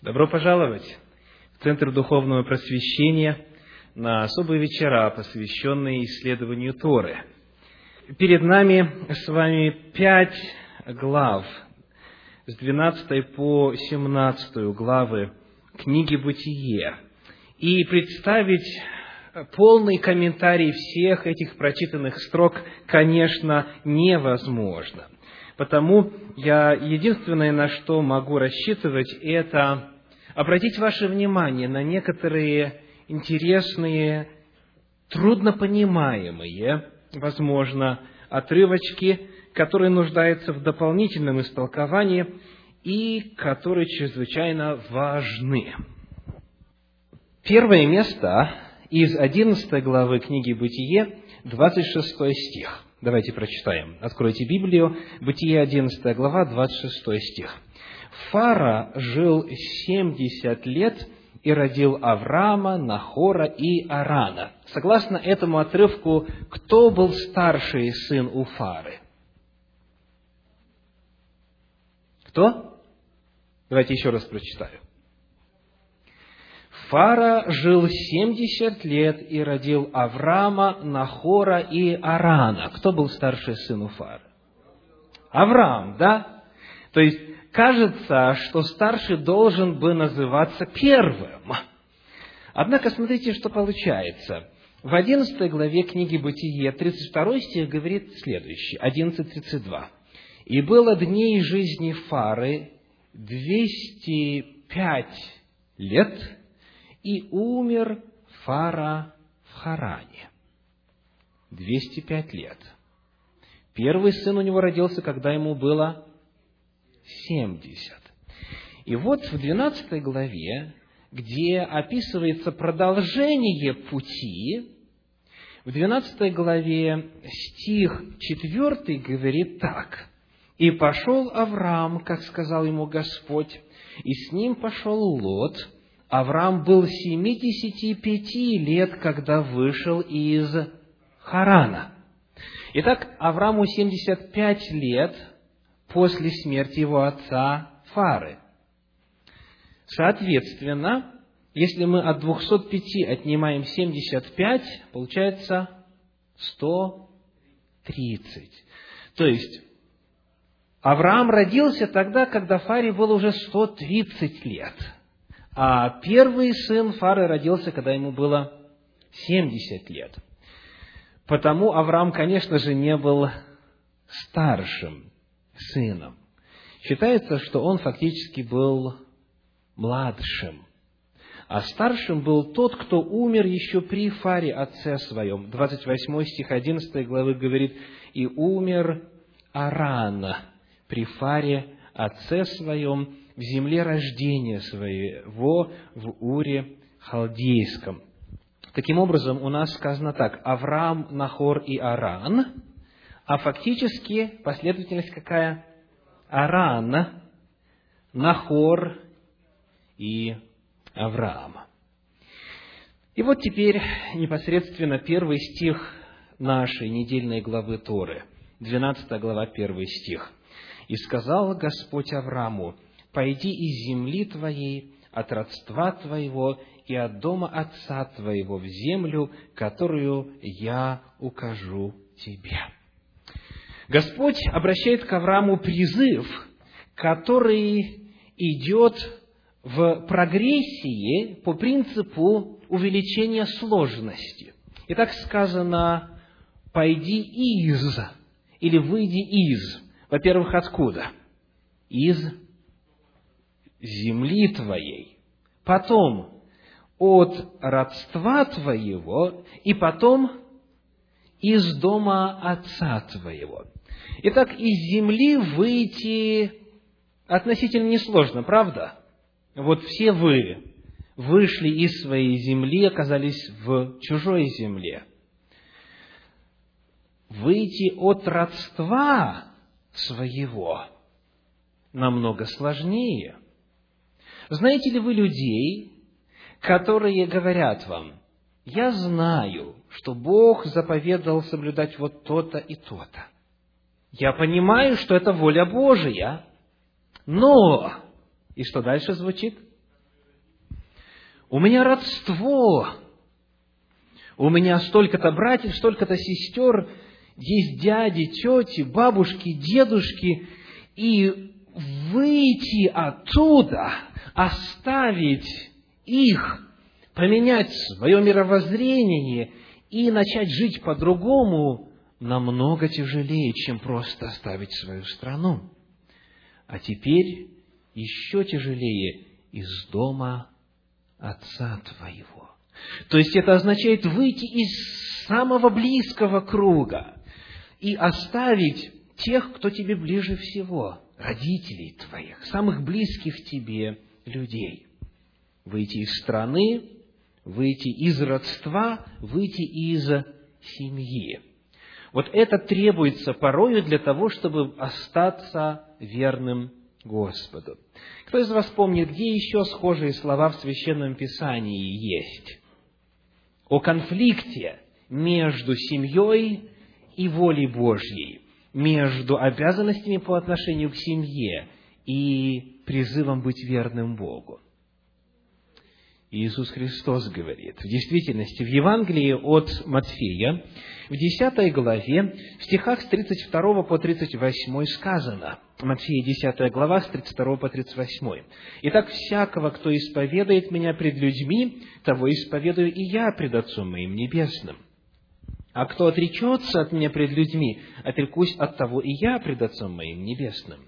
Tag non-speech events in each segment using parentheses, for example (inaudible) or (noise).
Добро пожаловать в Центр Духовного Просвещения на особые вечера, посвященные исследованию Торы. Перед нами с вами пять глав, с 12 по 17 главы книги «Бытие». И представить полный комментарий всех этих прочитанных строк, конечно, невозможно. Потому я единственное, на что могу рассчитывать, это обратить ваше внимание на некоторые интересные, труднопонимаемые, возможно, отрывочки, которые нуждаются в дополнительном истолковании и которые чрезвычайно важны. Первое место из 11 главы книги «Бытие», 26 стих. Давайте прочитаем. Откройте Библию. Бытие 11 глава, 26 стих. Фара жил семьдесят лет и родил Авраама, Нахора и Арана. Согласно этому отрывку, кто был старший сын у Фары? Кто? Давайте еще раз прочитаю. Фара жил семьдесят лет и родил Авраама, Нахора и Арана. Кто был старший сын у Фары? Авраам, да? То есть, кажется, что старший должен бы называться первым. Однако, смотрите, что получается. В 11 главе книги Бытие, 32 стих говорит следующее, 11.32. «И было дней жизни Фары 205 лет, и умер Фара в Харане. 205 лет. Первый сын у него родился, когда ему было 70. И вот в 12 главе, где описывается продолжение пути, в 12 главе стих 4 говорит так. «И пошел Авраам, как сказал ему Господь, и с ним пошел Лот, Авраам был 75 лет, когда вышел из Харана. Итак, Аврааму 75 лет после смерти его отца Фары. Соответственно, если мы от 205 отнимаем 75, получается 130. То есть, Авраам родился тогда, когда Фаре было уже 130 лет – а первый сын Фары родился, когда ему было 70 лет. Потому Авраам, конечно же, не был старшим сыном. Считается, что он фактически был младшим. А старшим был тот, кто умер еще при Фаре отце своем. 28 стих 11 главы говорит, «И умер Аран при Фаре отце своем, в земле рождения своего, в Уре Халдейском. Таким образом, у нас сказано так, Авраам, Нахор и Аран, а фактически последовательность какая? Аран, Нахор и Авраам. И вот теперь непосредственно первый стих нашей недельной главы Торы, 12 глава, первый стих. «И сказал Господь Аврааму, пойди из земли твоей, от родства твоего и от дома отца твоего в землю, которую я укажу тебе». Господь обращает к Аврааму призыв, который идет в прогрессии по принципу увеличения сложности. И так сказано, пойди из, или выйди из. Во-первых, откуда? Из земли твоей, потом от родства твоего, и потом из дома отца твоего. Итак, из земли выйти относительно несложно, правда? Вот все вы вышли из своей земли, оказались в чужой земле. Выйти от родства своего намного сложнее – знаете ли вы людей, которые говорят вам, я знаю, что Бог заповедал соблюдать вот то-то и то-то. Я понимаю, что это воля Божия, но... И что дальше звучит? у меня родство, у меня столько-то братьев, столько-то сестер, есть дяди, тети, бабушки, дедушки, и выйти оттуда, оставить их, поменять свое мировоззрение и начать жить по-другому намного тяжелее, чем просто оставить свою страну. А теперь еще тяжелее из дома отца твоего. То есть это означает выйти из самого близкого круга и оставить тех, кто тебе ближе всего, родителей твоих, самых близких тебе людей. Выйти из страны, выйти из родства, выйти из семьи. Вот это требуется порою для того, чтобы остаться верным Господу. Кто из вас помнит, где еще схожие слова в Священном Писании есть? О конфликте между семьей и волей Божьей, между обязанностями по отношению к семье и призывом быть верным Богу. Иисус Христос говорит. В действительности, в Евангелии от Матфея, в 10 главе, в стихах с 32 по 38 сказано, Матфея 10 глава, с 32 по 38. «Итак, всякого, кто исповедует Меня пред людьми, того исповедую и Я пред Отцом Моим Небесным. А кто отречется от Меня пред людьми, отрекусь от того и Я пред Отцом Моим Небесным.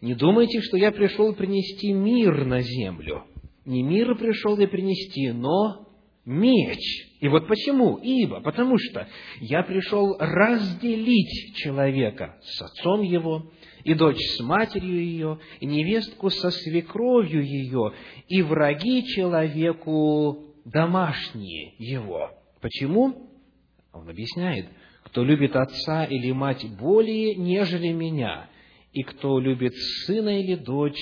Не думайте, что Я пришел принести мир на землю» не мир пришел я принести, но меч. И вот почему? Ибо, потому что я пришел разделить человека с отцом его, и дочь с матерью ее, и невестку со свекровью ее, и враги человеку домашние его. Почему? Он объясняет, кто любит отца или мать более, нежели меня, и кто любит сына или дочь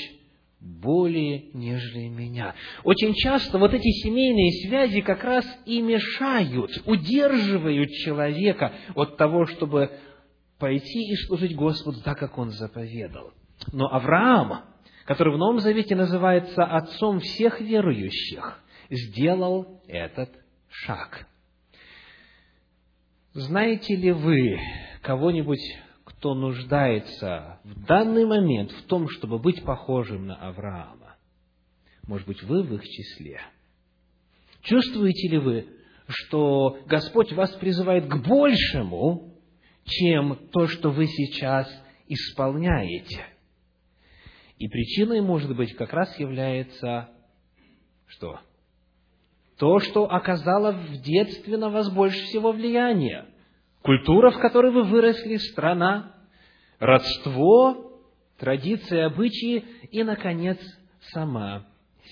более, нежели меня. Очень часто вот эти семейные связи как раз и мешают, удерживают человека от того, чтобы пойти и служить Господу так, как он заповедал. Но Авраам, который в Новом Завете называется отцом всех верующих, сделал этот шаг. Знаете ли вы кого-нибудь кто нуждается в данный момент в том, чтобы быть похожим на Авраама. Может быть, вы в их числе. Чувствуете ли вы, что Господь вас призывает к большему, чем то, что вы сейчас исполняете? И причиной, может быть, как раз является что? То, что оказало в детстве на вас больше всего влияния. Культура, в которой вы выросли, страна, родство, традиции, обычаи и, наконец, сама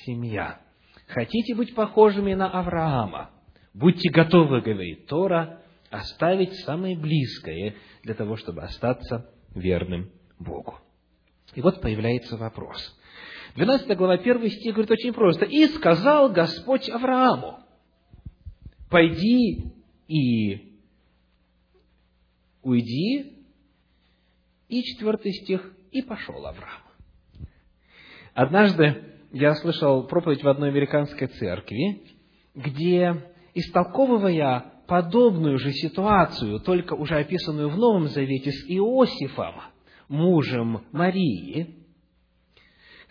семья. Хотите быть похожими на Авраама? Будьте готовы, говорит Тора, оставить самое близкое для того, чтобы остаться верным Богу. И вот появляется вопрос. 12 глава, 1 стих говорит очень просто. «И сказал Господь Аврааму, пойди и уйди и четвертый стих, и пошел Авраам. Однажды я слышал проповедь в одной американской церкви, где, истолковывая подобную же ситуацию, только уже описанную в Новом Завете с Иосифом, мужем Марии,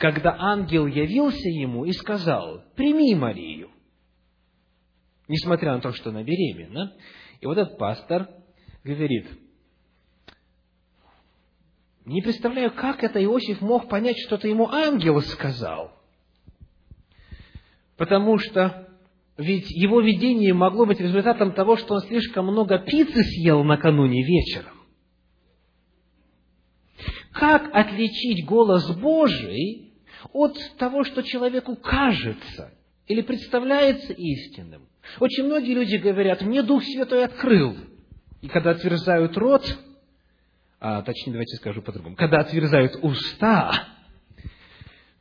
когда ангел явился ему и сказал, прими Марию, несмотря на то, что она беременна. И вот этот пастор говорит, не представляю, как это Иосиф мог понять, что-то ему ангел сказал. Потому что ведь его видение могло быть результатом того, что он слишком много пиццы съел накануне вечером. Как отличить голос Божий от того, что человеку кажется или представляется истинным? Очень многие люди говорят, мне Дух Святой открыл. И когда отверзают рот, а, точнее, давайте скажу по-другому, когда отверзают уста,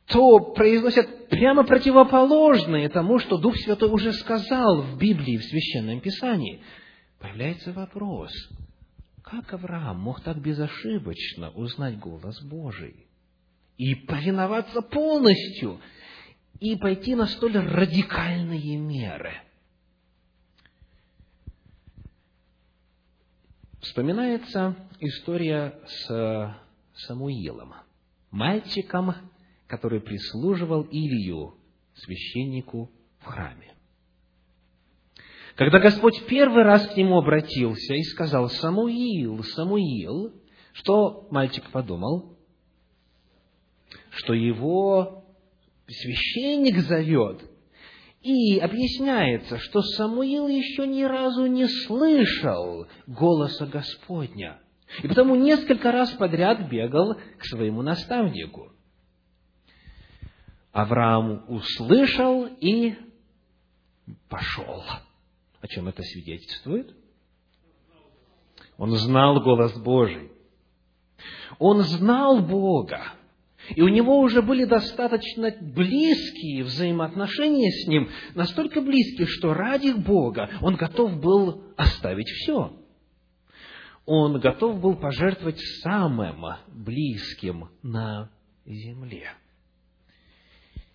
то произносят прямо противоположное тому, что Дух Святой уже сказал в Библии, в Священном Писании. Появляется вопрос, как Авраам мог так безошибочно узнать голос Божий и повиноваться полностью и пойти на столь радикальные меры. Вспоминается история с Самуилом, мальчиком, который прислуживал Илью, священнику в храме. Когда Господь первый раз к нему обратился и сказал, «Самуил, Самуил», что мальчик подумал? Что его священник зовет. И объясняется, что Самуил еще ни разу не слышал голоса Господня. И потому несколько раз подряд бегал к своему наставнику. Авраам услышал и пошел. О чем это свидетельствует? Он знал голос Божий. Он знал Бога. И у него уже были достаточно близкие взаимоотношения с Ним, настолько близкие, что ради Бога он готов был оставить все. Он готов был пожертвовать самым близким на земле.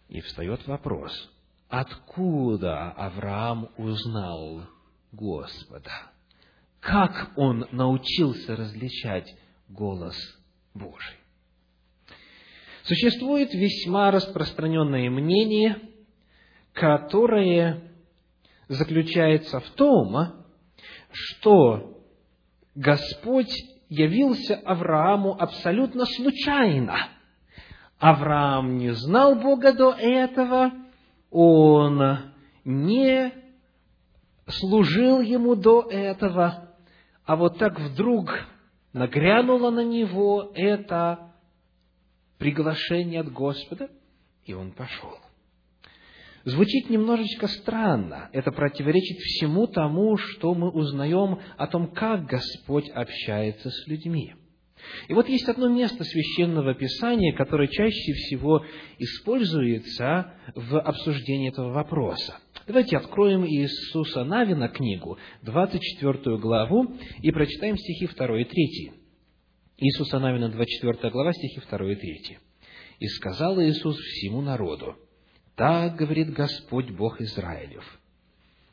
И встает вопрос, откуда Авраам узнал Господа? Как он научился различать голос Божий? Существует весьма распространенное мнение, которое заключается в том, что Господь явился Аврааму абсолютно случайно. Авраам не знал Бога до этого, он не служил ему до этого, а вот так вдруг нагрянуло на него это приглашение от Господа, и он пошел. Звучит немножечко странно. Это противоречит всему тому, что мы узнаем о том, как Господь общается с людьми. И вот есть одно место священного писания, которое чаще всего используется в обсуждении этого вопроса. Давайте откроем Иисуса Навина книгу, 24 главу, и прочитаем стихи 2 и 3. Иисуса Навина, 24 глава, стихи 2 и 3. «И сказал Иисус всему народу, так говорит Господь Бог Израилев,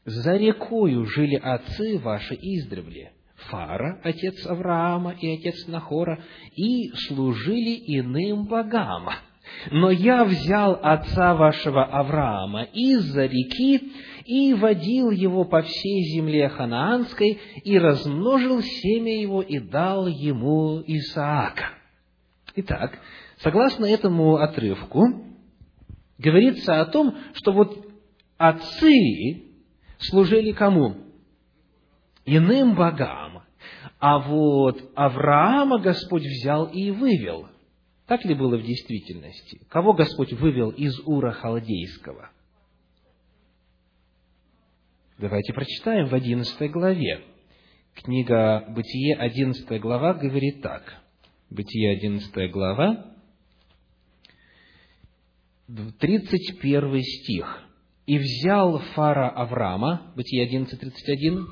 за рекою жили отцы ваши издревле, Фара, отец Авраама и отец Нахора, и служили иным богам. Но я взял отца вашего Авраама из-за реки и водил его по всей земле ханаанской, и размножил семя его, и дал ему Исаака. Итак, согласно этому отрывку, говорится о том, что вот отцы служили кому? Иным богам. А вот Авраама Господь взял и вывел. Так ли было в действительности? Кого Господь вывел из Ура Халдейского? Давайте прочитаем в одиннадцатой главе. Книга Бытие, одиннадцатая глава, говорит так. Бытие, одиннадцатая глава, тридцать первый стих. «И взял Фара Авраама», Бытие 11.31,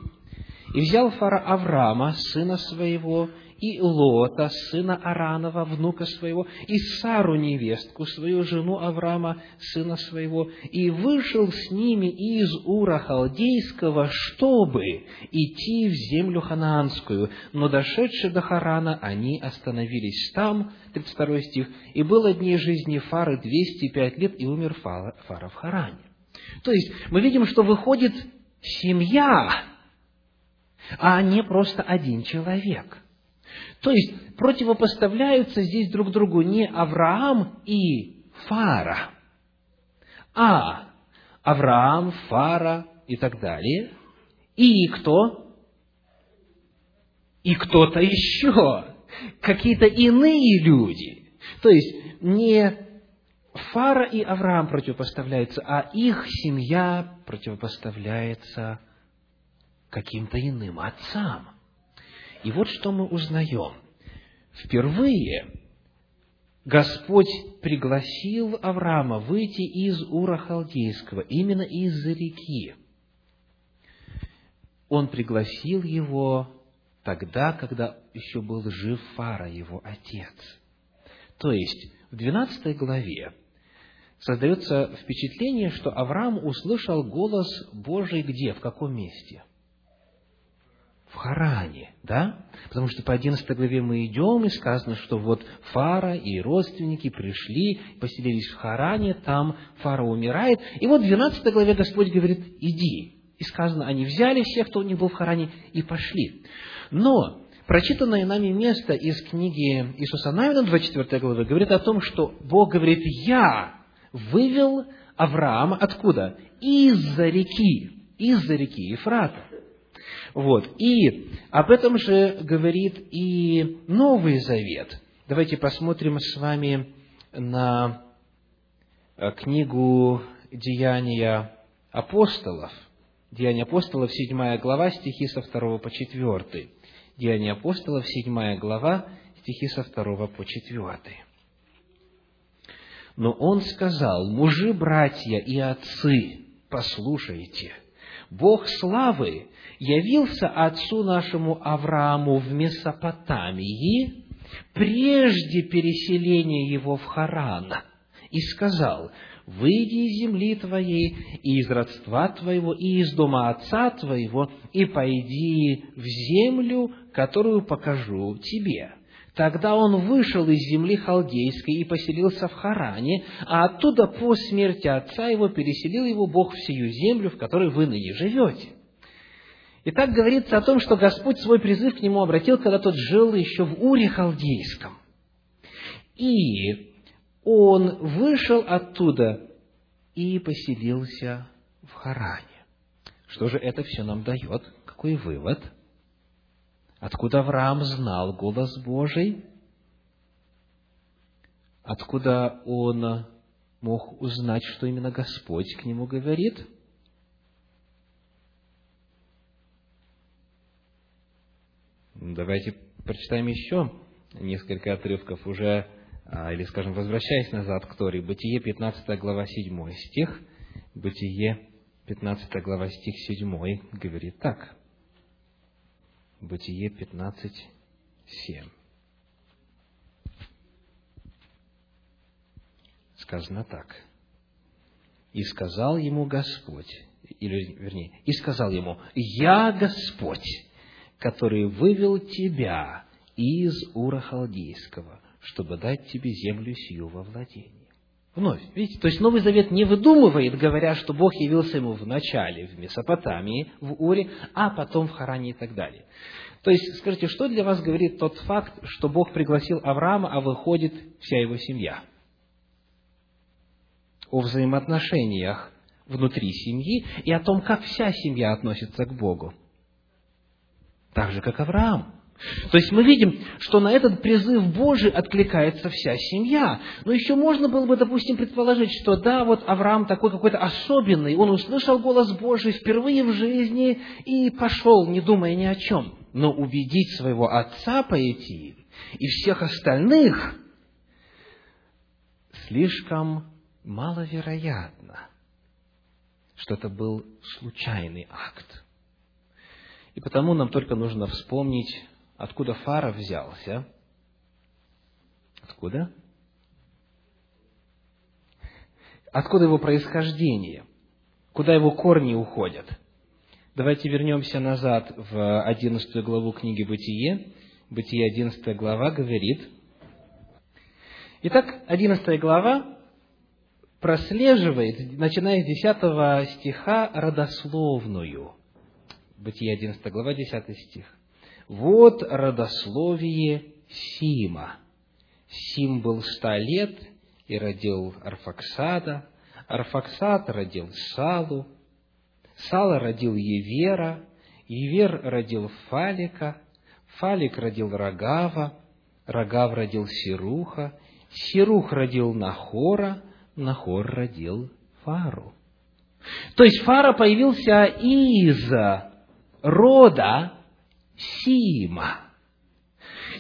«И взял Фара Авраама, сына своего, и Лота, сына Аранова, внука своего, и Сару, невестку свою, жену Авраама, сына своего, и вышел с ними из Ура Халдейского, чтобы идти в землю ханаанскую. Но дошедшие до Харана, они остановились там, 32 стих, и было дней жизни Фары 205 лет, и умер Фара, Фара в Харане. То есть, мы видим, что выходит семья, а не просто один человек – то есть противопоставляются здесь друг другу не Авраам и Фара, а Авраам, Фара и так далее. И кто? И кто-то еще. Какие-то иные люди. То есть не Фара и Авраам противопоставляются, а их семья противопоставляется каким-то иным отцам. И вот что мы узнаем. Впервые Господь пригласил Авраама выйти из Ура Халдейского, именно из-за реки. Он пригласил его тогда, когда еще был жив Фара, его отец. То есть, в 12 главе создается впечатление, что Авраам услышал голос Божий где, в каком месте? В Харане, да? Потому что по 11 главе мы идем, и сказано, что вот Фара и родственники пришли, поселились в Харане, там Фара умирает. И вот в 12 главе Господь говорит, иди. И сказано, они взяли всех, кто у них был в Харане, и пошли. Но прочитанное нами место из книги Иисуса Навина, 24 главы, говорит о том, что Бог говорит, я вывел Авраама откуда? Из-за реки, из-за реки Ефрата. Вот. И об этом же говорит и Новый Завет. Давайте посмотрим с вами на э, книгу Деяния апостолов. Деяния апостолов, 7 глава, стихи со 2 по 4. Деяния апостолов, 7 глава, стихи со 2 по 4. Но он сказал, мужи, братья и отцы, послушайте, Бог славы явился отцу нашему Аврааму в Месопотамии прежде переселения его в Харан и сказал, «Выйди из земли твоей, и из родства твоего, и из дома отца твоего, и пойди в землю, которую покажу тебе». Тогда он вышел из земли халдейской и поселился в Харане, а оттуда по смерти отца его переселил его Бог в сию землю, в которой вы ныне живете. И так говорится о том, что Господь свой призыв к нему обратил, когда тот жил еще в Уре Халдейском. И он вышел оттуда и поселился в Харане. Что же это все нам дает? Какой вывод? Откуда Авраам знал голос Божий? Откуда он мог узнать, что именно Господь к нему говорит? Давайте прочитаем еще несколько отрывков уже, а, или, скажем, возвращаясь назад к Торе. Бытие, 15 глава, 7 стих. Бытие, 15 глава, стих 7 говорит так. Бытие 15, 7. Сказано так. «И сказал ему Господь, или, вернее, и сказал ему, «Я Господь, который вывел тебя из Ура Халдейского, чтобы дать тебе землю сию во владение». Вновь, видите, то есть Новый Завет не выдумывает, говоря, что Бог явился ему в начале в Месопотамии, в Уре, а потом в Харане и так далее. То есть, скажите, что для вас говорит тот факт, что Бог пригласил Авраама, а выходит вся его семья? О взаимоотношениях внутри семьи и о том, как вся семья относится к Богу. Так же, как Авраам. То есть мы видим, что на этот призыв Божий откликается вся семья. Но еще можно было бы, допустим, предположить, что да, вот Авраам такой какой-то особенный, он услышал голос Божий впервые в жизни и пошел, не думая ни о чем. Но убедить своего отца пойти и всех остальных слишком маловероятно, что это был случайный акт. И потому нам только нужно вспомнить Откуда Фара взялся? Откуда? Откуда его происхождение? Куда его корни уходят? Давайте вернемся назад в 11 главу книги «Бытие». Бытие 11 глава говорит. Итак, 11 глава прослеживает, начиная с 10 стиха, родословную. Бытие 11 глава, 10 стих. Вот родословие Сима. Сим был ста лет и родил Арфаксада. Арфаксад родил Салу. Сала родил Евера. Евер родил Фалика. Фалик родил Рогава. Рогав родил Сируха. Сирух родил Нахора. Нахор родил Фару. То есть Фара появился из рода Сима.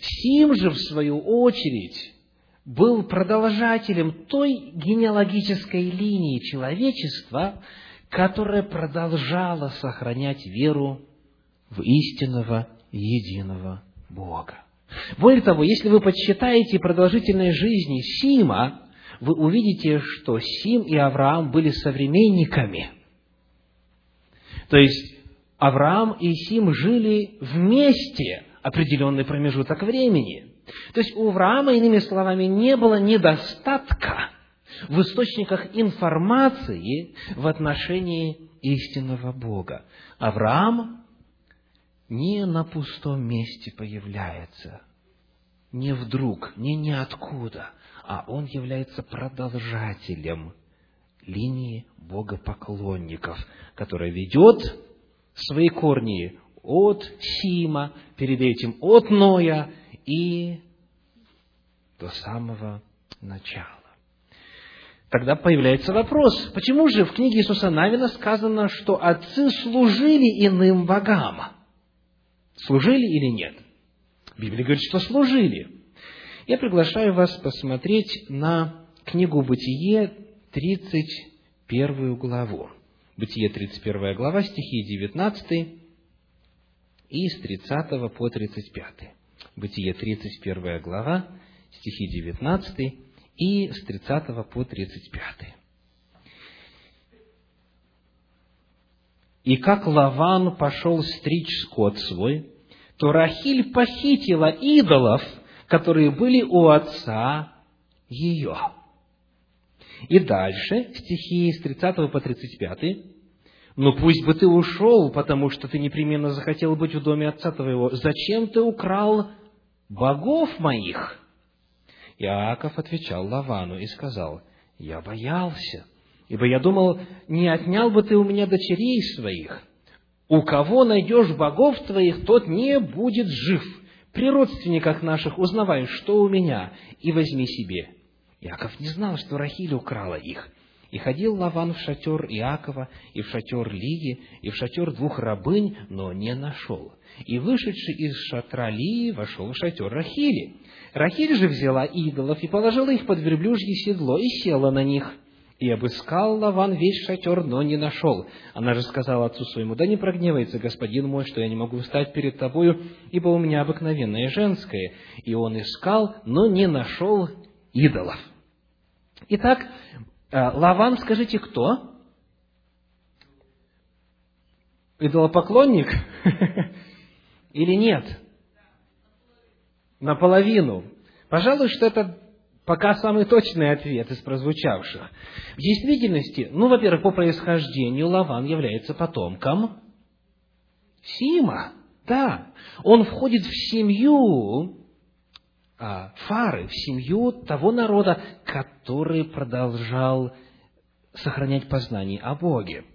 Сим же, в свою очередь, был продолжателем той генеалогической линии человечества, которая продолжала сохранять веру в истинного единого Бога. Более того, если вы подсчитаете продолжительность жизни Сима, вы увидите, что Сим и Авраам были современниками. То есть, Авраам и Сим жили вместе определенный промежуток времени. То есть, у Авраама, иными словами, не было недостатка в источниках информации в отношении истинного Бога. Авраам не на пустом месте появляется, не вдруг, не ниоткуда, а он является продолжателем линии богопоклонников, которая ведет свои корни от Сима, перед этим от Ноя и до самого начала. Тогда появляется вопрос, почему же в книге Иисуса Навина сказано, что отцы служили иным богам? Служили или нет? Библия говорит, что служили. Я приглашаю вас посмотреть на книгу «Бытие», 31 главу. Бытие, 31 глава, стихи 19 и с 30 по 35. Бытие, 31 глава, стихи 19 и с 30 по 35. И как Лаван пошел стричь скот свой, то Рахиль похитила идолов, которые были у отца ее. И дальше, стихи с 30 по 35. «Но пусть бы ты ушел, потому что ты непременно захотел быть в доме отца твоего. Зачем ты украл богов моих?» Иаков отвечал Лавану и сказал, «Я боялся, ибо я думал, не отнял бы ты у меня дочерей своих. У кого найдешь богов твоих, тот не будет жив. При родственниках наших узнавай, что у меня, и возьми себе». Иаков не знал, что Рахиль украла их. И ходил Лаван в шатер Иакова, и в шатер Лии, и в шатер двух рабынь, но не нашел. И вышедший из шатра Лии вошел в шатер Рахили. Рахиль же взяла идолов и положила их под верблюжье седло и села на них. И обыскал Лаван весь шатер, но не нашел. Она же сказала отцу своему, да не прогневается господин мой, что я не могу встать перед тобою, ибо у меня обыкновенное женское. И он искал, но не нашел идолов. Итак, э, Лаван, скажите, кто? Идолопоклонник? (laughs) Или нет? Наполовину. Пожалуй, что это пока самый точный ответ из прозвучавших. В действительности, ну, во-первых, по происхождению Лаван является потомком Сима. Да, он входит в семью Фары, в семью того народа, который продолжал сохранять познание о Боге.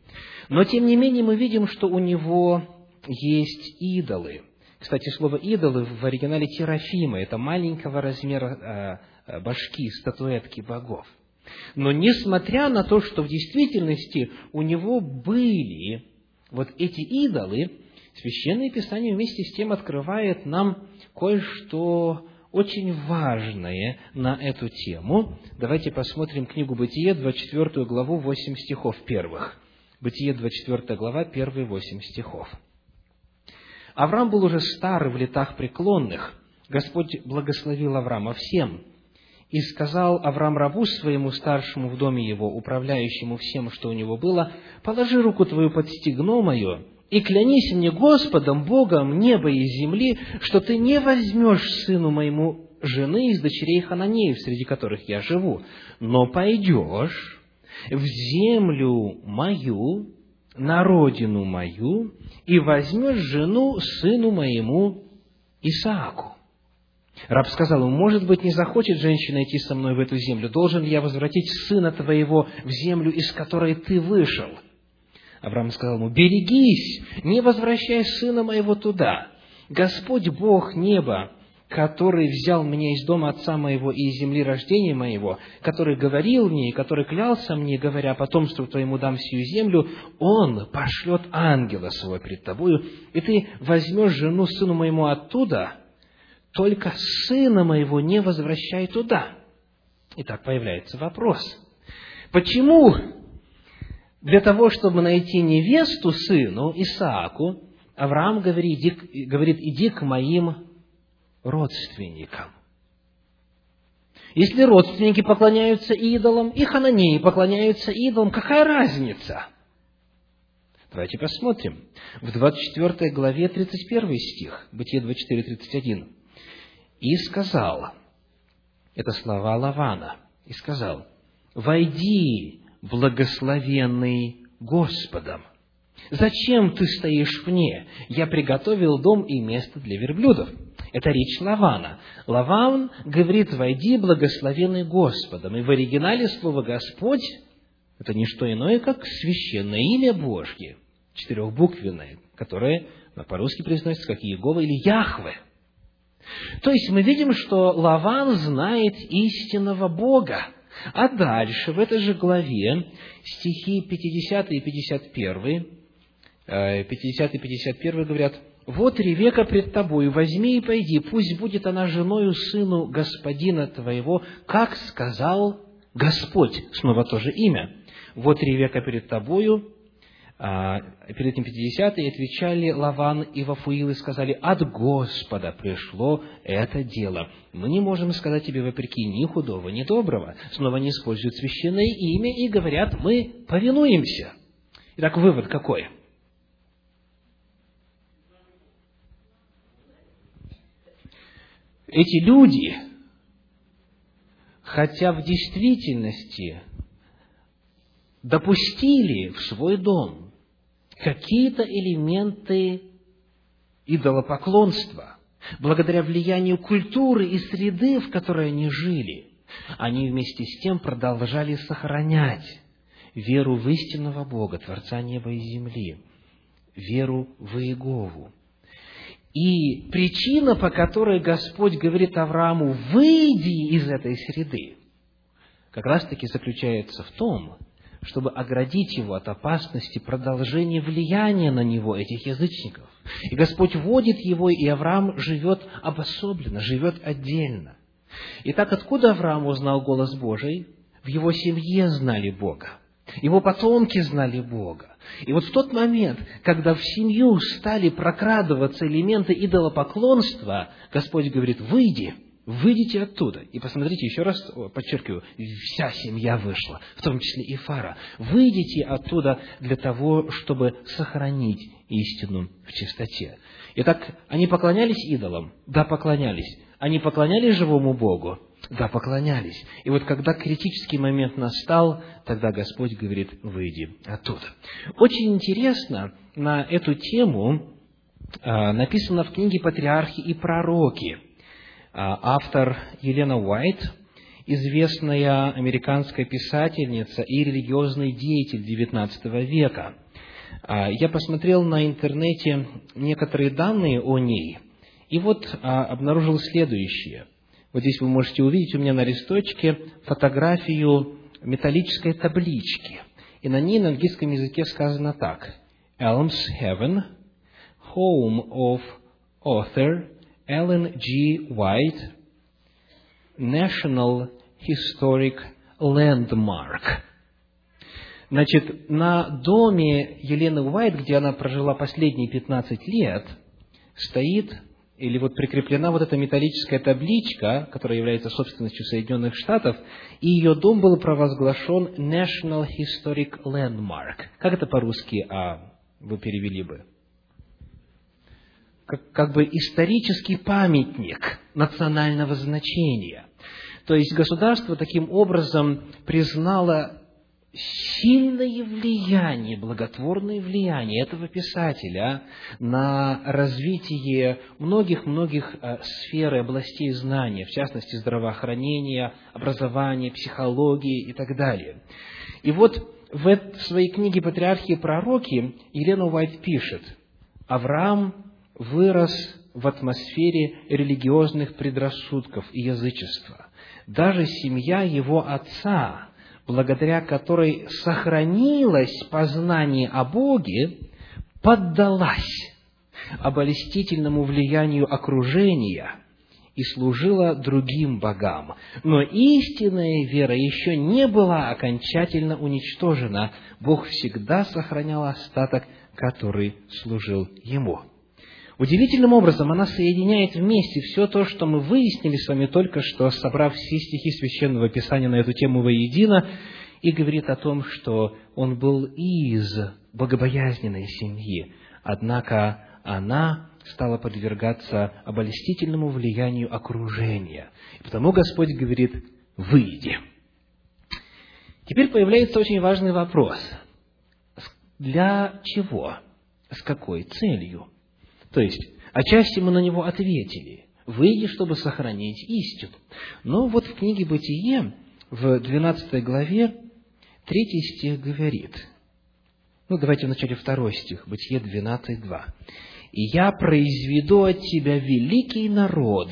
Но, тем не менее, мы видим, что у него есть идолы. Кстати, слово «идолы» в оригинале «терафимы» – это маленького размера э, башки, статуэтки богов. Но несмотря на то, что в действительности у него были вот эти идолы, Священное Писание вместе с тем открывает нам кое-что очень важное на эту тему. Давайте посмотрим книгу Бытие, 24 главу, 8 стихов первых. Бытие, 24 глава, первые 8 стихов. Авраам был уже стар в летах преклонных. Господь благословил Авраама всем. И сказал Авраам рабу своему старшему в доме его, управляющему всем, что у него было, «Положи руку твою под стегно мое, и клянись мне Господом, Богом неба и земли, что ты не возьмешь сыну моему жены из дочерей Хананеев, среди которых я живу, но пойдешь в землю мою на родину мою и возьмешь жену сыну моему Исааку. Раб сказал ему, может быть, не захочет женщина идти со мной в эту землю, должен ли я возвратить сына твоего в землю, из которой ты вышел? Авраам сказал ему, берегись, не возвращай сына моего туда. Господь Бог неба который взял меня из дома отца моего и из земли рождения моего, который говорил мне и который клялся мне, говоря, потомству твоему дам сию землю, он пошлет ангела своего перед тобою, и ты возьмешь жену сыну моему оттуда, только сына моего не возвращай туда. И так появляется вопрос. Почему для того, чтобы найти невесту сыну Исааку, Авраам говорит, иди, говорит, иди к моим родственникам. Если родственники поклоняются идолам, и хананеи поклоняются идолам, какая разница? Давайте посмотрим. В 24 главе 31 стих, Бытие 24, 31. «И сказал», это слова Лавана, «и сказал, войди, благословенный Господом, Зачем ты стоишь вне? Я приготовил дом и место для верблюдов. Это речь Лавана. Лаван говорит, войди, благословенный Господом. И в оригинале слово Господь – это не что иное, как священное имя Божье, четырехбуквенное, которое по-русски произносится как Иегова или Яхве. То есть мы видим, что Лаван знает истинного Бога. А дальше, в этой же главе, стихи 50 и 51, 50 и 51 говорят, «Вот Ревека пред тобою, возьми и пойди, пусть будет она женою сыну господина твоего, как сказал Господь». Снова то же имя. «Вот Ревека перед тобою, перед этим 50 и отвечали Лаван и Вафуил и сказали, «От Господа пришло это дело. Мы не можем сказать тебе вопреки ни худого, ни доброго». Снова не используют священное имя и говорят, «Мы повинуемся». Итак, вывод какой? эти люди, хотя в действительности допустили в свой дом какие-то элементы идолопоклонства, благодаря влиянию культуры и среды, в которой они жили, они вместе с тем продолжали сохранять веру в истинного Бога, Творца неба и земли, веру в Иегову. И причина, по которой Господь говорит Аврааму, выйди из этой среды, как раз-таки заключается в том, чтобы оградить его от опасности продолжения влияния на него этих язычников. И Господь вводит его, и Авраам живет обособленно, живет отдельно. Итак, откуда Авраам узнал голос Божий? В его семье знали Бога. Его потомки знали Бога. И вот в тот момент, когда в семью стали прокрадываться элементы идолопоклонства, Господь говорит, выйди, выйдите оттуда. И посмотрите, еще раз подчеркиваю, вся семья вышла, в том числе и Фара. Выйдите оттуда для того, чтобы сохранить истину в чистоте. Итак, они поклонялись идолам? Да, поклонялись. Они поклонялись живому Богу? Да, поклонялись. И вот когда критический момент настал, тогда Господь говорит, выйди оттуда. Очень интересно на эту тему а, написано в книге «Патриархи и пророки». А, автор Елена Уайт, известная американская писательница и религиозный деятель XIX века. А, я посмотрел на интернете некоторые данные о ней, и вот обнаружил следующее – вот здесь вы можете увидеть у меня на листочке фотографию металлической таблички. И на ней на английском языке сказано так. Elms Heaven, home of author Ellen G. White, National Historic Landmark. Значит, на доме Елены Уайт, где она прожила последние 15 лет, стоит или вот прикреплена вот эта металлическая табличка, которая является собственностью Соединенных Штатов, и ее дом был провозглашен National Historic Landmark. Как это по-русски а, вы перевели бы? Как, как бы исторический памятник национального значения. То есть государство таким образом признало сильное влияние, благотворное влияние этого писателя на развитие многих-многих э, сфер и областей знания, в частности, здравоохранения, образования, психологии и так далее. И вот в своей книге «Патриархи и пророки» Елена Уайт пишет, Авраам вырос в атмосфере религиозных предрассудков и язычества. Даже семья его отца благодаря которой сохранилось познание о Боге, поддалась обольстительному влиянию окружения и служила другим богам. Но истинная вера еще не была окончательно уничтожена. Бог всегда сохранял остаток, который служил ему. Удивительным образом она соединяет вместе все то, что мы выяснили с вами только что, собрав все стихи Священного Писания на эту тему воедино, и говорит о том, что он был из богобоязненной семьи, однако она стала подвергаться обольстительному влиянию окружения. И потому Господь говорит, выйди. Теперь появляется очень важный вопрос. Для чего? С какой целью? То есть, отчасти мы на него ответили. Выйди, чтобы сохранить истину. Но вот в книге «Бытие» в 12 главе третий стих говорит. Ну, давайте вначале второй стих, Бытие 12.2. «И я произведу от тебя великий народ,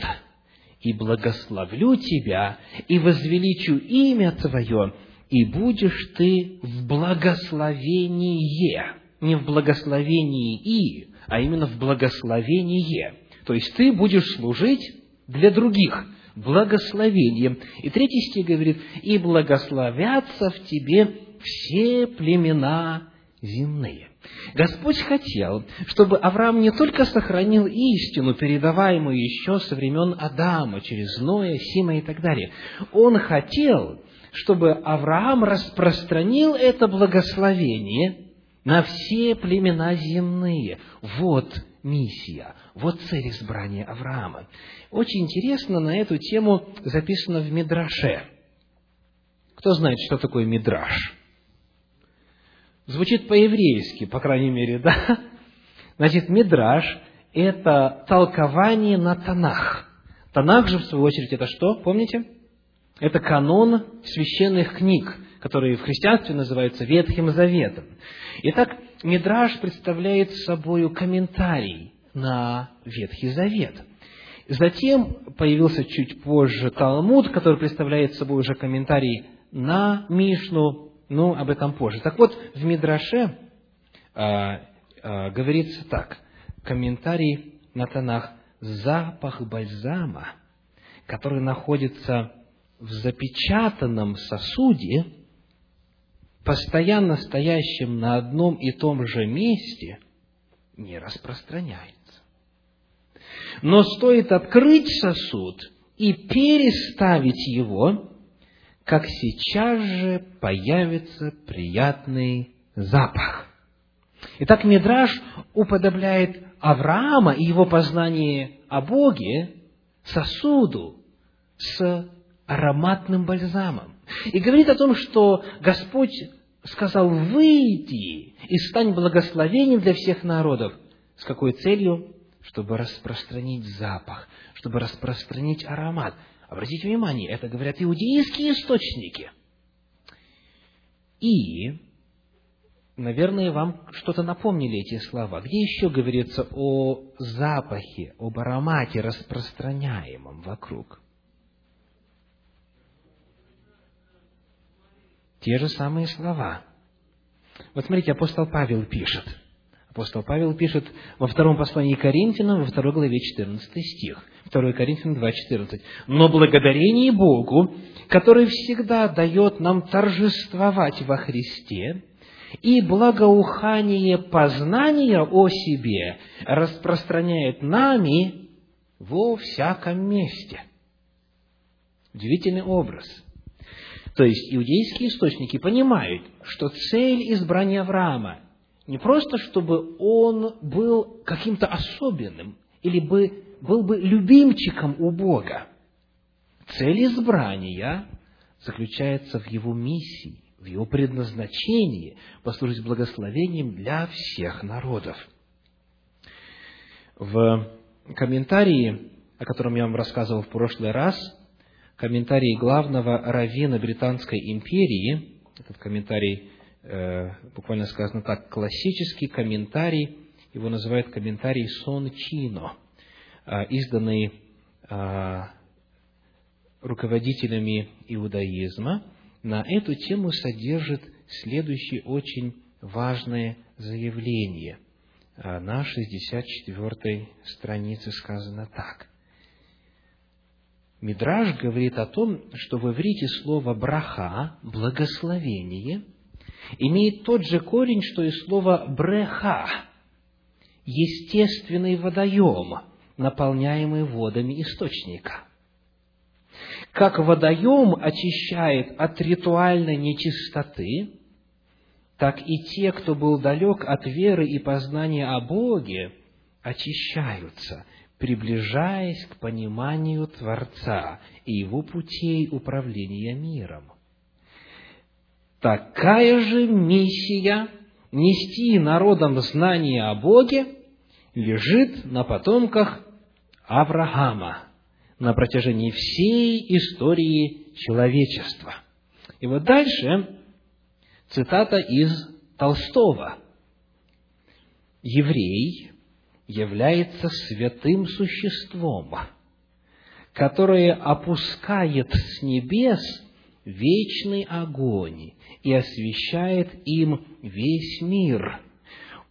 и благословлю тебя, и возвеличу имя твое, и будешь ты в благословении». Не в благословении «и», а именно в благословение. То есть ты будешь служить для других благословением. И третий стих говорит, «И благословятся в тебе все племена земные». Господь хотел, чтобы Авраам не только сохранил истину, передаваемую еще со времен Адама, через Ноя, Сима и так далее. Он хотел, чтобы Авраам распространил это благословение на все племена земные. Вот миссия, вот цель избрания Авраама. Очень интересно на эту тему записано в Мидраше. Кто знает, что такое Мидраш? Звучит по-еврейски, по крайней мере, (laughs) да? Значит, Мидраш – это толкование на Танах. Танах же, в свою очередь, это что? Помните? Это канон священных книг, которые в христианстве называются Ветхим Заветом. Итак, Мидраш представляет собой комментарий на Ветхий Завет. Затем появился чуть позже Талмуд, который представляет собой уже комментарий на Мишну, ну, об этом позже. Так вот, в Мидраше а, а, говорится так, комментарий на Танах, запах бальзама, который находится в запечатанном сосуде, постоянно стоящем на одном и том же месте, не распространяется. Но стоит открыть сосуд и переставить его, как сейчас же появится приятный запах. Итак, Мидраш уподобляет Авраама и его познание о Боге сосуду с ароматным бальзамом. И говорит о том, что Господь сказал, выйди и стань благословением для всех народов. С какой целью? Чтобы распространить запах, чтобы распространить аромат. Обратите внимание, это говорят иудейские источники. И, наверное, вам что-то напомнили эти слова. Где еще говорится о запахе, об аромате, распространяемом вокруг? Те же самые слова. Вот смотрите, апостол Павел пишет. Апостол Павел пишет во втором послании Коринфянам, во второй главе 14 стих. 2 Коринфянам 2.14. «Но благодарение Богу, который всегда дает нам торжествовать во Христе, и благоухание познания о себе распространяет нами во всяком месте». Удивительный образ – то есть иудейские источники понимают, что цель избрания Авраама не просто, чтобы он был каким-то особенным или бы, был бы любимчиком у Бога. Цель избрания заключается в его миссии, в его предназначении послужить благословением для всех народов. В комментарии, о котором я вам рассказывал в прошлый раз, комментарий главного раввина Британской империи, этот комментарий э, буквально сказано так, классический комментарий, его называют комментарий Сон Чино, э, изданный э, руководителями иудаизма, на эту тему содержит следующее очень важное заявление. На 64 странице сказано так – Мидраж говорит о том, что в иврите слово «браха» – «благословение» имеет тот же корень, что и слово «бреха». естественный водоем, наполняемый водами источника. Как водоем очищает от ритуальной нечистоты, так и те, кто был далек от веры и познания о Боге, очищаются, приближаясь к пониманию Творца и Его путей управления миром. Такая же миссия нести народам знание о Боге лежит на потомках Авраама на протяжении всей истории человечества. И вот дальше цитата из Толстого. Еврей является святым существом, которое опускает с небес вечный огонь и освещает им весь мир.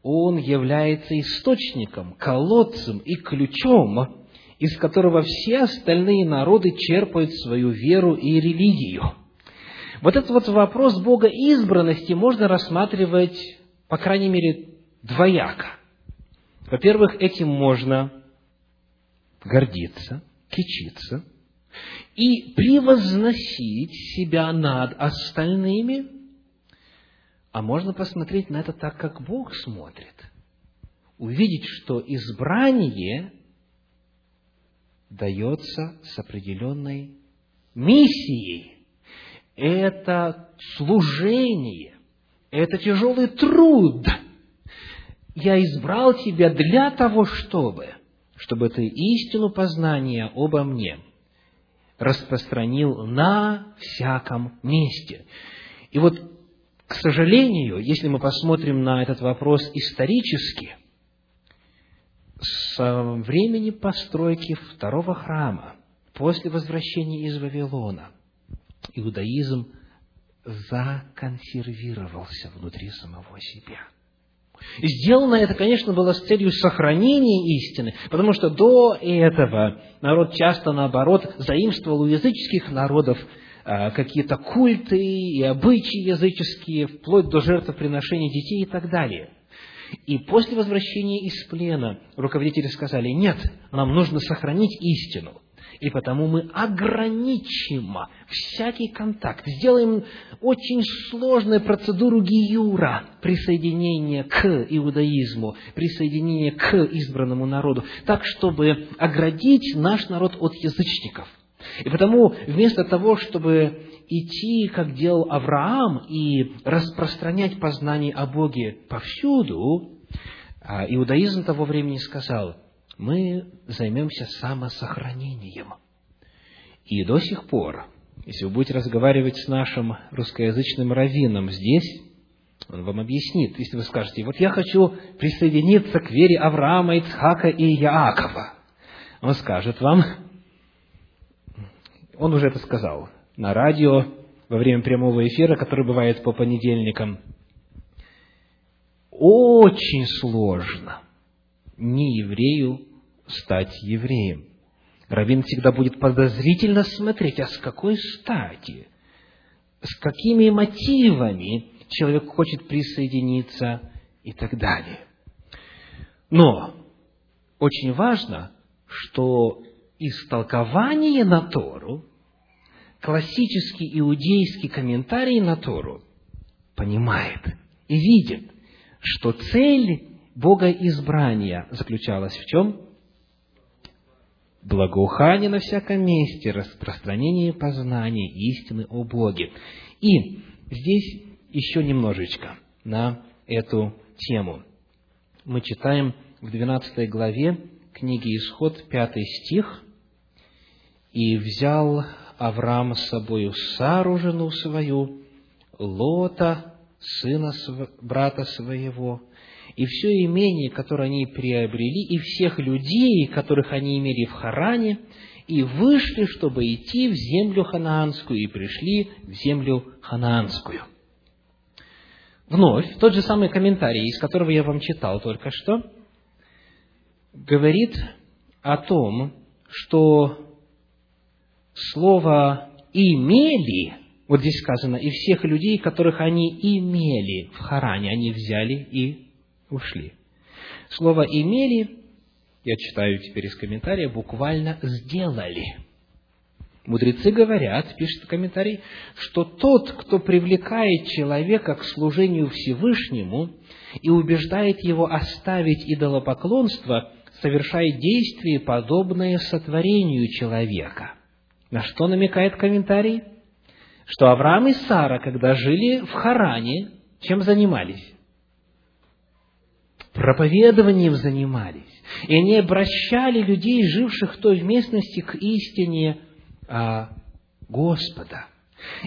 Он является источником, колодцем и ключом, из которого все остальные народы черпают свою веру и религию. Вот этот вот вопрос Бога избранности можно рассматривать, по крайней мере, двояко – во-первых, этим можно гордиться, кичиться и превозносить себя над остальными, а можно посмотреть на это так, как Бог смотрит. Увидеть, что избрание дается с определенной миссией. Это служение, это тяжелый труд – я избрал тебя для того, чтобы, чтобы ты истину познания обо мне распространил на всяком месте. И вот, к сожалению, если мы посмотрим на этот вопрос исторически, с времени постройки второго храма, после возвращения из Вавилона, иудаизм законсервировался внутри самого себя – и сделано это, конечно, было с целью сохранения истины, потому что до этого народ часто, наоборот, заимствовал у языческих народов а, какие-то культы и обычаи языческие, вплоть до жертвоприношения детей и так далее. И после возвращения из плена руководители сказали, нет, нам нужно сохранить истину и потому мы ограничим всякий контакт, сделаем очень сложную процедуру гиюра, присоединения к иудаизму, присоединения к избранному народу, так, чтобы оградить наш народ от язычников. И потому вместо того, чтобы идти, как делал Авраам, и распространять познание о Боге повсюду, а иудаизм того времени сказал, мы займемся самосохранением. И до сих пор, если вы будете разговаривать с нашим русскоязычным раввином здесь, он вам объяснит, если вы скажете, вот я хочу присоединиться к вере Авраама, Ицхака и Яакова. Он скажет вам, он уже это сказал на радио во время прямого эфира, который бывает по понедельникам. Очень сложно не еврею стать евреем. Равин всегда будет подозрительно смотреть, а с какой стати, с какими мотивами человек хочет присоединиться и так далее. Но очень важно, что истолкование на Тору, классический иудейский комментарий на Тору понимает и видит, что цель Бога избрания заключалась в чем? Благоухание на всяком месте, распространение познания истины о Боге. И здесь еще немножечко на эту тему. Мы читаем в 12 главе книги Исход, 5 стих, «И взял Авраам с собою Сару, жену свою, Лота, сына брата своего, и все имение, которое они приобрели, и всех людей, которых они имели в Харане, и вышли, чтобы идти в землю ханаанскую, и пришли в землю ханаанскую. Вновь, тот же самый комментарий, из которого я вам читал только что, говорит о том, что слово «имели», вот здесь сказано, и всех людей, которых они имели в Харане, они взяли и ушли. Слово «имели», я читаю теперь из комментария, буквально «сделали». Мудрецы говорят, пишет комментарий, что тот, кто привлекает человека к служению Всевышнему и убеждает его оставить идолопоклонство, совершает действие, подобное сотворению человека. На что намекает комментарий? Что Авраам и Сара, когда жили в Харане, чем занимались? Проповедованием занимались. И они обращали людей, живших в той местности, к истине а, Господа.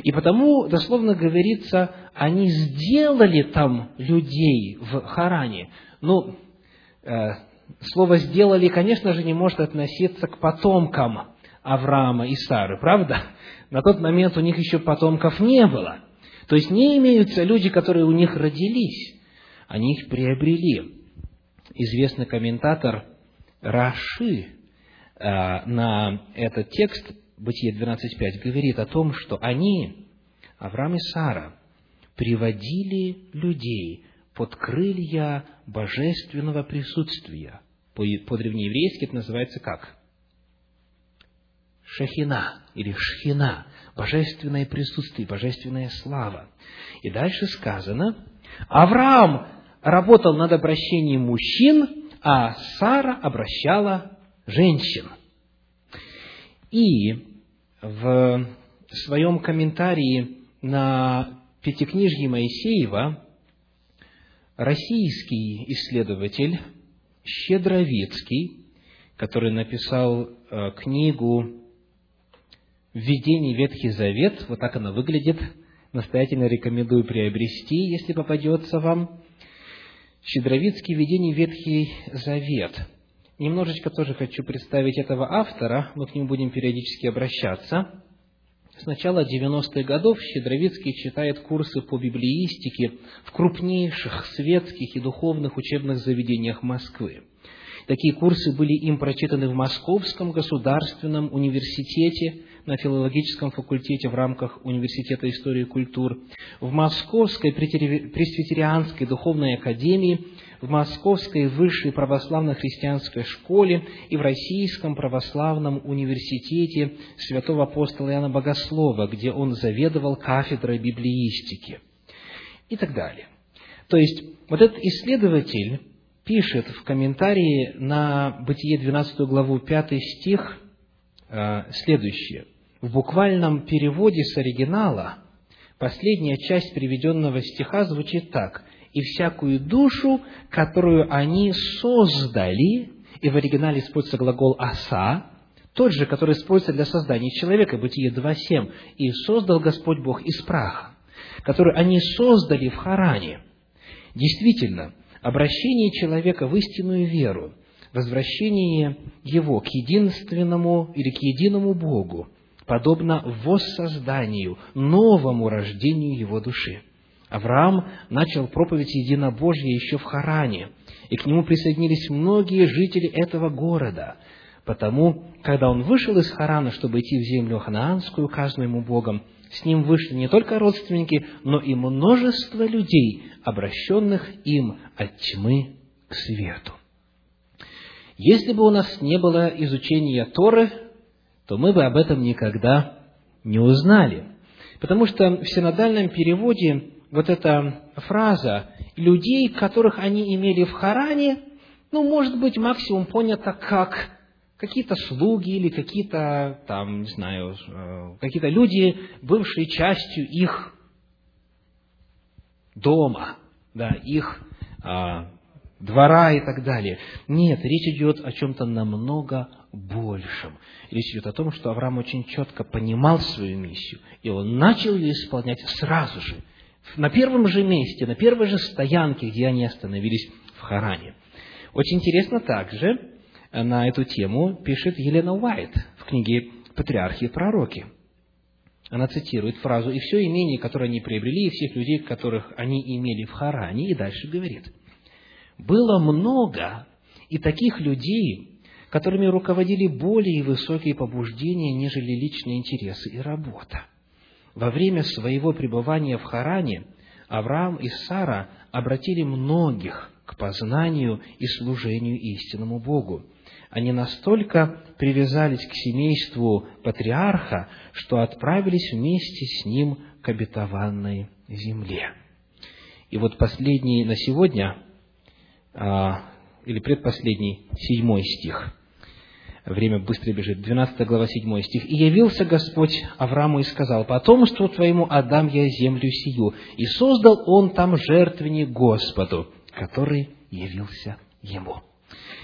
И потому, дословно говорится, они сделали там людей в Харане. Ну, э, слово «сделали», конечно же, не может относиться к потомкам Авраама и Сары, правда? На тот момент у них еще потомков не было. То есть не имеются люди, которые у них родились. Они их приобрели. Известный комментатор Раши э, на этот текст Бытие 12.5 говорит о том, что они, Авраам и Сара, приводили людей под крылья божественного присутствия. По-древнееврейски это называется как? Шахина или Шхина, божественное присутствие, божественная слава. И дальше сказано, Авраам работал над обращением мужчин, а Сара обращала женщин. И в своем комментарии на Пятикнижье Моисеева российский исследователь Щедровицкий, который написал э, книгу «Введение Ветхий Завет», вот так она выглядит, настоятельно рекомендую приобрести, если попадется вам. Щедровицкий «Введение Ветхий Завет». Немножечко тоже хочу представить этого автора, мы к нему будем периодически обращаться. С начала 90-х годов Щедровицкий читает курсы по библиистике в крупнейших светских и духовных учебных заведениях Москвы. Такие курсы были им прочитаны в Московском государственном университете, на филологическом факультете в рамках Университета истории и культур, в Московской пресвитерианской духовной академии в Московской высшей православно-христианской школе и в Российском православном университете святого апостола Иоанна Богослова, где он заведовал кафедрой библиистики и так далее. То есть, вот этот исследователь пишет в комментарии на Бытие 12 главу 5 стих э, следующее. В буквальном переводе с оригинала последняя часть приведенного стиха звучит так – и всякую душу, которую они создали, и в оригинале используется глагол «аса», тот же, который используется для создания человека, Бытие 2.7, «И создал Господь Бог из праха», который они создали в Харане. Действительно, обращение человека в истинную веру, возвращение его к единственному или к единому Богу, подобно воссозданию, новому рождению его души. Авраам начал проповедь единобожия еще в Харане, и к нему присоединились многие жители этого города. Потому, когда он вышел из Харана, чтобы идти в землю ханаанскую, указанную ему Богом, с ним вышли не только родственники, но и множество людей, обращенных им от тьмы к свету. Если бы у нас не было изучения Торы, то мы бы об этом никогда не узнали. Потому что в синодальном переводе вот эта фраза людей, которых они имели в Харане, ну, может быть, максимум понята как какие-то слуги или какие-то, там, не знаю, э, какие-то люди, бывшие частью их дома, да, их а, двора и так далее. Нет, речь идет о чем-то намного большем. Речь идет о том, что Авраам очень четко понимал свою миссию, и он начал ее исполнять сразу же – на первом же месте, на первой же стоянке, где они остановились в Харане. Очень интересно также на эту тему пишет Елена Уайт в книге «Патриархи и пророки». Она цитирует фразу «И все имение, которое они приобрели, и всех людей, которых они имели в Харане», и дальше говорит «Было много и таких людей, которыми руководили более высокие побуждения, нежели личные интересы и работа во время своего пребывания в Харане Авраам и Сара обратили многих к познанию и служению истинному Богу. Они настолько привязались к семейству патриарха, что отправились вместе с ним к обетованной земле. И вот последний на сегодня, а, или предпоследний, седьмой стих. Время быстро бежит. 12 глава, 7 стих. «И явился Господь Аврааму и сказал, «Потомству твоему отдам я землю сию». И создал он там жертвенник Господу, который явился ему».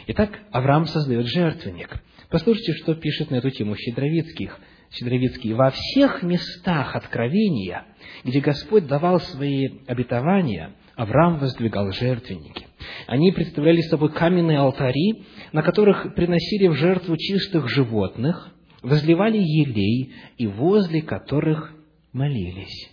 Итак, Авраам создает жертвенник. Послушайте, что пишет на эту тему Щедровицких. Щедровицкий. «Во всех местах откровения, где Господь давал свои обетования, Авраам воздвигал жертвенники. Они представляли собой каменные алтари, на которых приносили в жертву чистых животных, возливали елей и возле которых молились.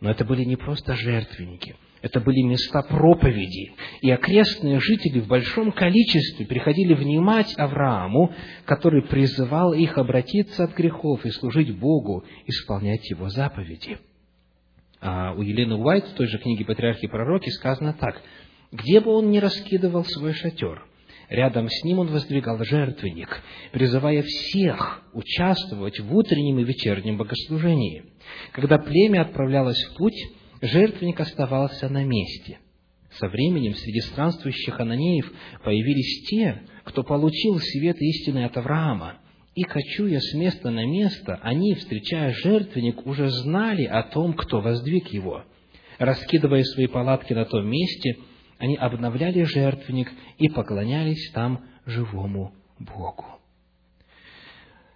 Но это были не просто жертвенники – это были места проповеди, и окрестные жители в большом количестве приходили внимать Аврааму, который призывал их обратиться от грехов и служить Богу, исполнять Его заповеди. А у Елены Уайт в той же книге «Патриархи и пророки» сказано так. «Где бы он ни раскидывал свой шатер, рядом с ним он воздвигал жертвенник, призывая всех участвовать в утреннем и вечернем богослужении. Когда племя отправлялось в путь, жертвенник оставался на месте. Со временем среди странствующих ананеев появились те, кто получил свет истины от Авраама, и, кочуя с места на место, они, встречая жертвенник, уже знали о том, кто воздвиг его. Раскидывая свои палатки на том месте, они обновляли жертвенник и поклонялись там живому Богу.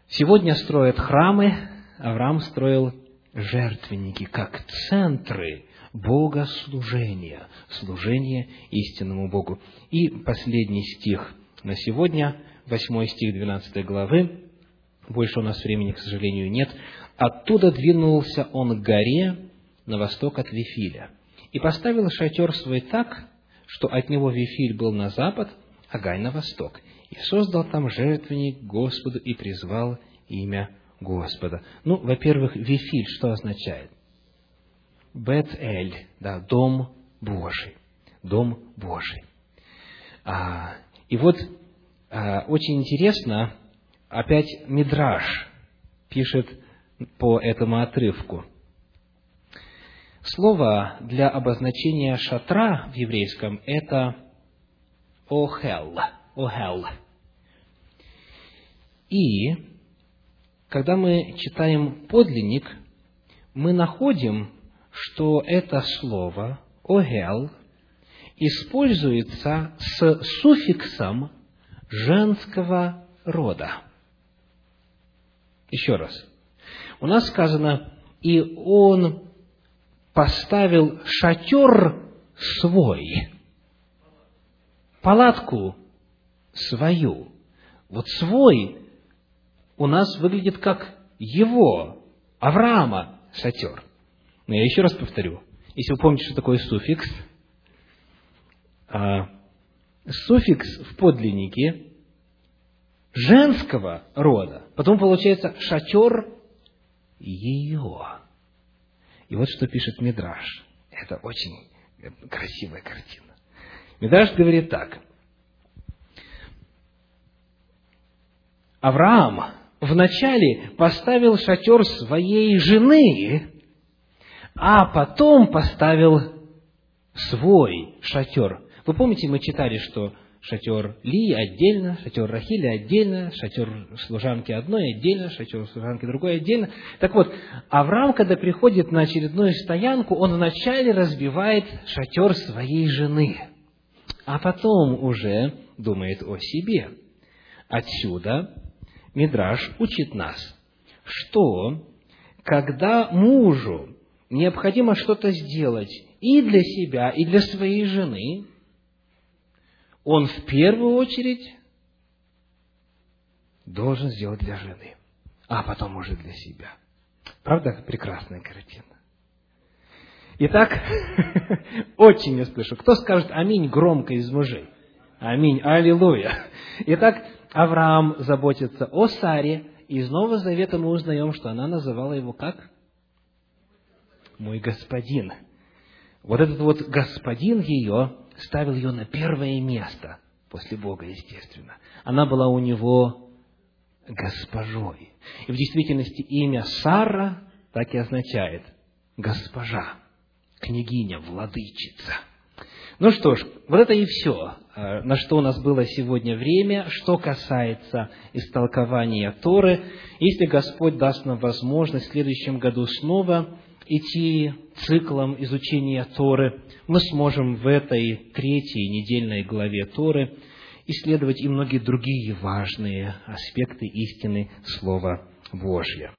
Сегодня строят храмы, Авраам строил жертвенники как центры богослужения, служения истинному Богу. И последний стих на сегодня, восьмой стих 12 главы, больше у нас времени, к сожалению, нет. «Оттуда двинулся он к горе на восток от Вифиля, и поставил шатер свой так, что от него Вифиль был на запад, а Гай на восток, и создал там жертвенник Господу и призвал имя Господа. Ну, во-первых, Вифиль что означает? Бет-Эль, да, Дом Божий. Дом Божий. А, и вот а, очень интересно, опять Мидраш пишет по этому отрывку. Слово для обозначения шатра в еврейском – это охел, охел. И когда мы читаем подлинник, мы находим, что это слово «огел» используется с суффиксом женского рода. Еще раз. У нас сказано, и он поставил шатер свой, палатку свою. Вот свой у нас выглядит как его, Авраама, шатер. Но я еще раз повторю, если вы помните, что такое суффикс, а, суффикс в подлиннике женского рода, потом получается шатер ее. И вот что пишет Мидраш. Это очень красивая картина. Мидраш говорит так. Авраам вначале поставил шатер своей жены, а потом поставил свой шатер. Вы помните, мы читали, что шатер Ли отдельно, шатер Рахили отдельно, шатер служанки одной отдельно, шатер служанки другой отдельно. Так вот, Авраам, когда приходит на очередную стоянку, он вначале разбивает шатер своей жены, а потом уже думает о себе. Отсюда Мидраш учит нас, что когда мужу необходимо что-то сделать и для себя, и для своей жены, он в первую очередь должен сделать для жены, а потом уже для себя. Правда, прекрасная картина? Итак, (laughs) очень я слышу. Кто скажет аминь громко из мужей? Аминь, аллилуйя. Итак, Авраам заботится о Саре, и из Нового Завета мы узнаем, что она называла его как? Мой господин. вот этот вот господин ее ставил ее на первое место после Бога, естественно. Она была у него госпожой. И в действительности имя Сара так и означает госпожа, княгиня, владычица. Ну что ж, вот это и все, э, на что у нас было сегодня время, что касается истолкования Торы. Если Господь даст нам возможность в следующем году снова идти циклом изучения Торы, мы сможем в этой третьей недельной главе Торы исследовать и многие другие важные аспекты истины Слова Божьего.